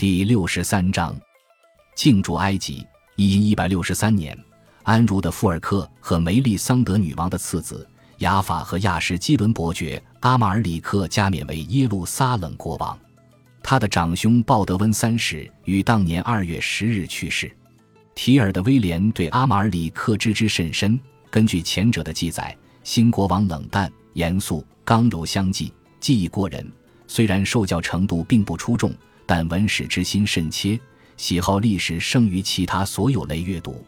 第六十三章，进驻埃及。一一百六十三年，安茹的富尔克和梅丽桑德女王的次子雅法和亚什基伦伯爵阿马尔里克加冕为耶路撒冷国王。他的长兄鲍德温三世于当年二月十日去世。提尔的威廉对阿马尔里克知之甚深。根据前者的记载，新国王冷淡、严肃、刚柔相济，技艺过人，虽然受教程度并不出众。但文史之心甚切，喜好历史胜于其他所有类阅读。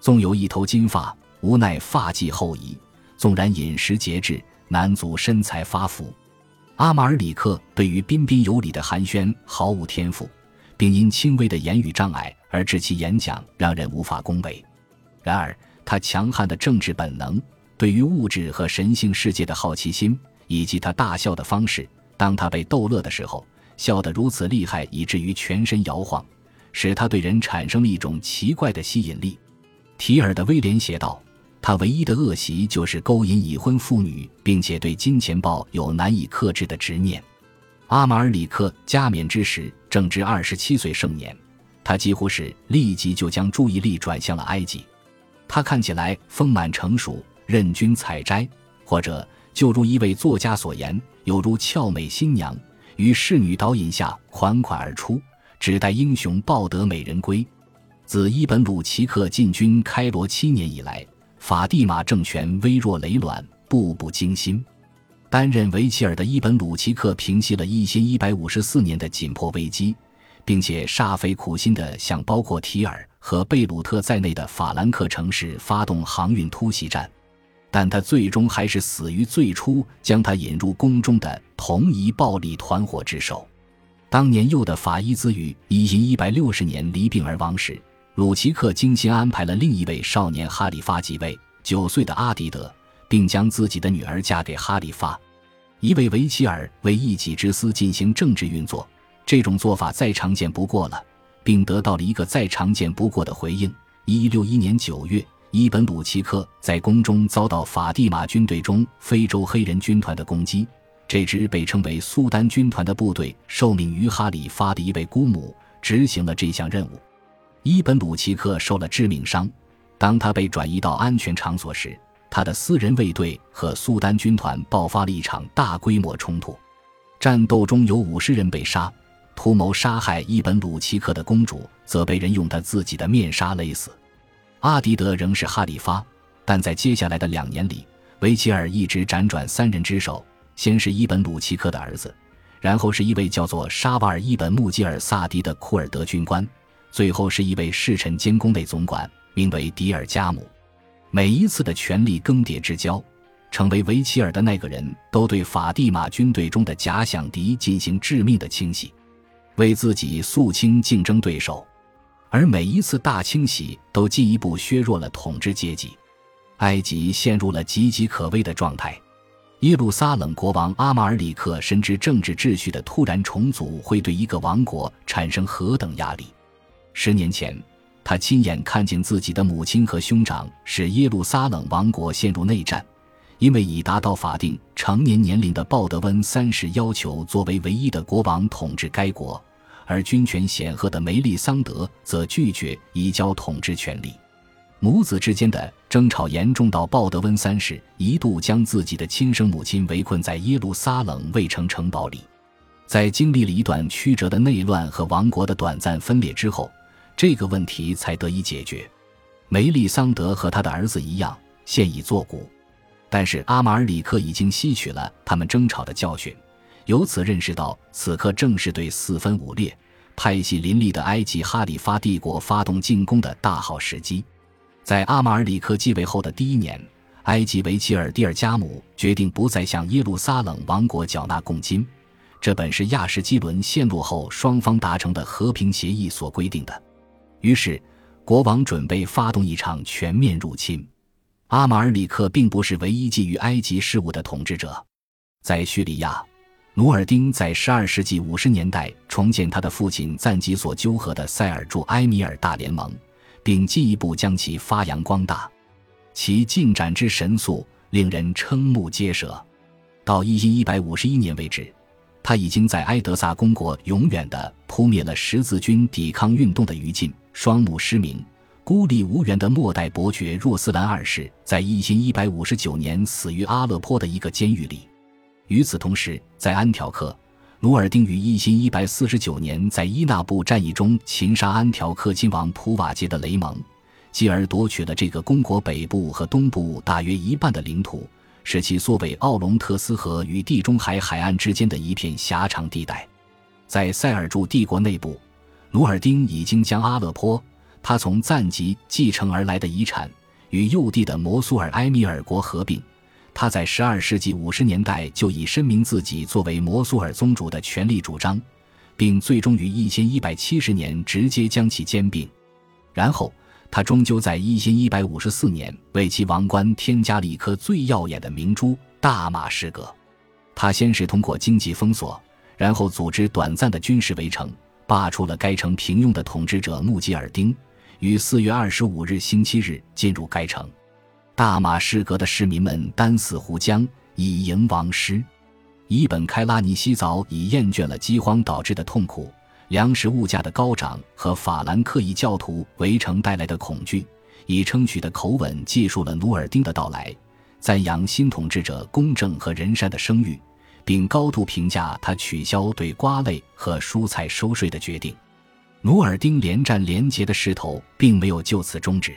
纵有一头金发，无奈发髻后移；纵然饮食节制，难足身材发福。阿马尔里克对于彬彬有礼的寒暄毫无天赋，并因轻微的言语障碍而致其演讲让人无法恭维。然而，他强悍的政治本能、对于物质和神性世界的好奇心，以及他大笑的方式，当他被逗乐的时候。笑得如此厉害，以至于全身摇晃，使他对人产生了一种奇怪的吸引力。提尔的威廉写道：“他唯一的恶习就是勾引已婚妇女，并且对金钱豹有难以克制的执念。”阿马尔里克加冕之时正值二十七岁盛年，他几乎是立即就将注意力转向了埃及。他看起来丰满成熟，任君采摘，或者就如一位作家所言，犹如俏美新娘。于侍女导引下款款而出，只待英雄抱得美人归。自伊本鲁奇克进军开罗七年以来，法蒂玛政权微弱累卵，步步惊心。担任维齐尔的伊本鲁奇克平息了一千一百五十四年的紧迫危机，并且煞费苦心地向包括提尔和贝鲁特在内的法兰克城市发动航运突袭战。但他最终还是死于最初将他引入宫中的同一暴力团伙之手。当年幼的法伊兹于已经一百六十年离病而亡时，鲁奇克精心安排了另一位少年哈里发继位，九岁的阿迪德，并将自己的女儿嫁给哈里发。一位维齐尔为一己之私进行政治运作，这种做法再常见不过了，并得到了一个再常见不过的回应。一六一年九月。伊本鲁奇克在宫中遭到法蒂玛军队中非洲黑人军团的攻击，这支被称为苏丹军团的部队受命于哈里发的一位姑母，执行了这项任务。伊本鲁奇克受了致命伤，当他被转移到安全场所时，他的私人卫队和苏丹军团爆发了一场大规模冲突，战斗中有五十人被杀，图谋杀害伊本鲁奇克的公主则被人用他自己的面纱勒死。阿迪德仍是哈里发，但在接下来的两年里，维齐尔一直辗转三人之手：先是伊本鲁奇克的儿子，然后是一位叫做沙瓦尔伊本穆吉尔萨迪的库尔德军官，最后是一位侍臣兼宫内总管，名为迪尔加姆。每一次的权力更迭之交，成为维齐尔的那个人都对法蒂玛军队中的假想敌进行致命的清洗，为自己肃清竞争对手。而每一次大清洗都进一步削弱了统治阶级，埃及陷入了岌岌可危的状态。耶路撒冷国王阿马尔里克深知政治秩序的突然重组会对一个王国产生何等压力。十年前，他亲眼看见自己的母亲和兄长使耶路撒冷王国陷入内战，因为已达到法定成年年龄的鲍德温三世要求作为唯一的国王统治该国。而军权显赫的梅利桑德则拒绝移交统治权力，母子之间的争吵严重到鲍德温三世一度将自己的亲生母亲围困在耶路撒冷卫城城堡里。在经历了一段曲折的内乱和王国的短暂分裂之后，这个问题才得以解决。梅利桑德和他的儿子一样，现已作古，但是阿马尔里克已经吸取了他们争吵的教训。由此认识到，此刻正是对四分五裂、派系林立的埃及哈里发帝国发动进攻的大好时机。在阿马尔里克继位后的第一年，埃及维齐尔蒂尔加姆决定不再向耶路撒冷王国缴纳贡金，这本是亚什基伦陷落后双方达成的和平协议所规定的。于是，国王准备发动一场全面入侵。阿马尔里克并不是唯一觊觎埃及事务的统治者，在叙利亚。努尔丁在十二世纪五十年代重建他的父亲赞吉所纠合的塞尔柱埃米尔大联盟，并进一步将其发扬光大，其进展之神速令人瞠目结舌。到一一一百五十一年为止，他已经在埃德萨公国永远地扑灭了十字军抵抗运动的余烬，双目失明、孤立无援的末代伯爵若斯兰二世，在一千一百五十九年死于阿勒颇的一个监狱里。与此同时，在安条克，努尔丁于一千一百四十九年在伊纳布战役中擒杀安条克亲王普瓦捷的雷蒙，继而夺取了这个公国北部和东部大约一半的领土。使其缩为奥龙特斯河与地中海海岸之间的一片狭长地带。在塞尔柱帝国内部，努尔丁已经将阿勒颇他从赞吉继承而来的遗产与幼弟的摩苏尔埃米尔国合并。他在十二世纪五十年代就已声明自己作为摩苏尔宗主的权力主张，并最终于一千一百七十年直接将其兼并。然后。他终究在一千一百五十四年为其王冠添加了一颗最耀眼的明珠——大马士革。他先是通过经济封锁，然后组织短暂的军事围城，罢黜了该城平庸的统治者穆吉尔丁，于四月二十五日星期日进入该城。大马士革的市民们单死湖江，以迎王师。伊本开拉尼西早已厌倦了饥荒导致的痛苦。粮食物价的高涨和法兰克异教徒围城带来的恐惧，以称许的口吻记述了努尔丁的到来，赞扬新统治者公正和仁善的声誉，并高度评价他取消对瓜类和蔬菜收税的决定。努尔丁连战连捷的势头并没有就此终止。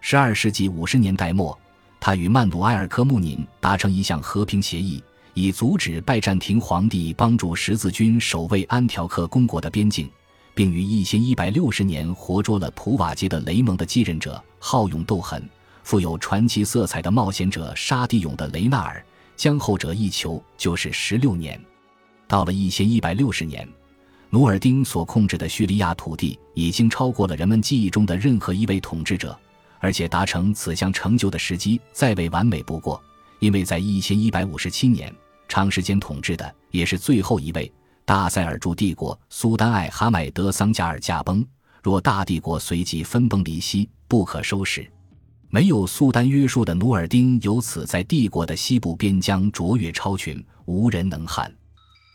十二世纪五十年代末，他与曼努埃尔科穆宁达成一项和平协议。以阻止拜占庭皇帝帮助十字军守卫安条克公国的边境，并于一千一百六十年活捉了普瓦捷的雷蒙的继任者、好勇斗狠、富有传奇色彩的冒险者沙地勇的雷纳尔，将后者一囚就是十六年。到了一千一百六十年，努尔丁所控制的叙利亚土地已经超过了人们记忆中的任何一位统治者，而且达成此项成就的时机再为完美不过。因为在一千一百五十七年，长时间统治的也是最后一位大塞尔柱帝国苏丹艾哈迈德桑加尔驾崩，若大帝国随即分崩离析，不可收拾。没有苏丹约束的努尔丁，由此在帝国的西部边疆卓越超群，无人能撼。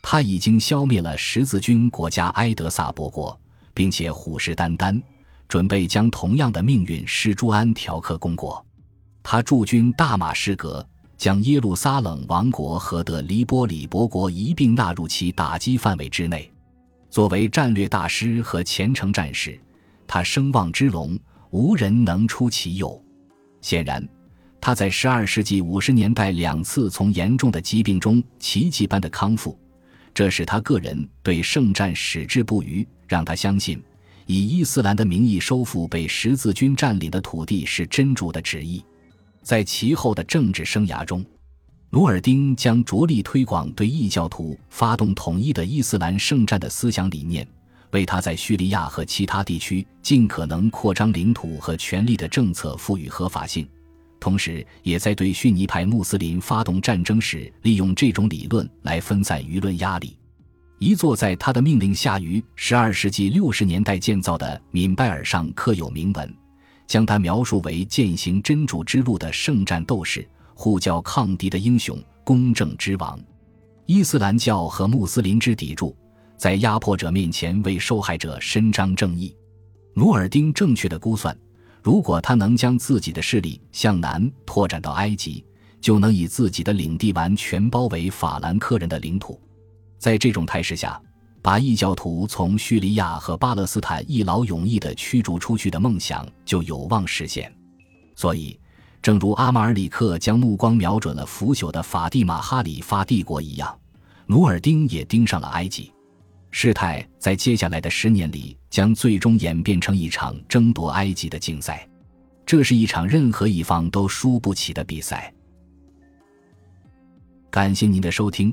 他已经消灭了十字军国家埃德萨伯国，并且虎视眈眈，准备将同样的命运施诸安条克公国。他驻军大马士革。将耶路撒冷王国和德黎波里伯国一并纳入其打击范围之内。作为战略大师和虔诚战士，他声望之隆，无人能出其右。显然，他在十二世纪五十年代两次从严重的疾病中奇迹般的康复，这使他个人对圣战矢志不渝，让他相信以伊斯兰的名义收复被十字军占领的土地是真主的旨意。在其后的政治生涯中，努尔丁将着力推广对异教徒发动统一的伊斯兰圣战的思想理念，为他在叙利亚和其他地区尽可能扩张领土和权力的政策赋予合法性。同时，也在对逊尼派穆斯林发动战争时利用这种理论来分散舆论压力。一座在他的命令下于十二世纪六十年代建造的敏拜尔上刻有铭文。将他描述为践行真主之路的圣战斗士，护教抗敌的英雄，公正之王，伊斯兰教和穆斯林之砥柱，在压迫者面前为受害者伸张正义。努尔丁正确的估算，如果他能将自己的势力向南拓展到埃及，就能以自己的领地完全包围法兰克人的领土。在这种态势下。把异教徒从叙利亚和巴勒斯坦一劳永逸地驱逐出去的梦想就有望实现。所以，正如阿马尔里克将目光瞄准了腐朽的法蒂玛哈里发帝国一样，努尔丁也盯上了埃及。事态在接下来的十年里将最终演变成一场争夺埃及的竞赛。这是一场任何一方都输不起的比赛。感谢您的收听，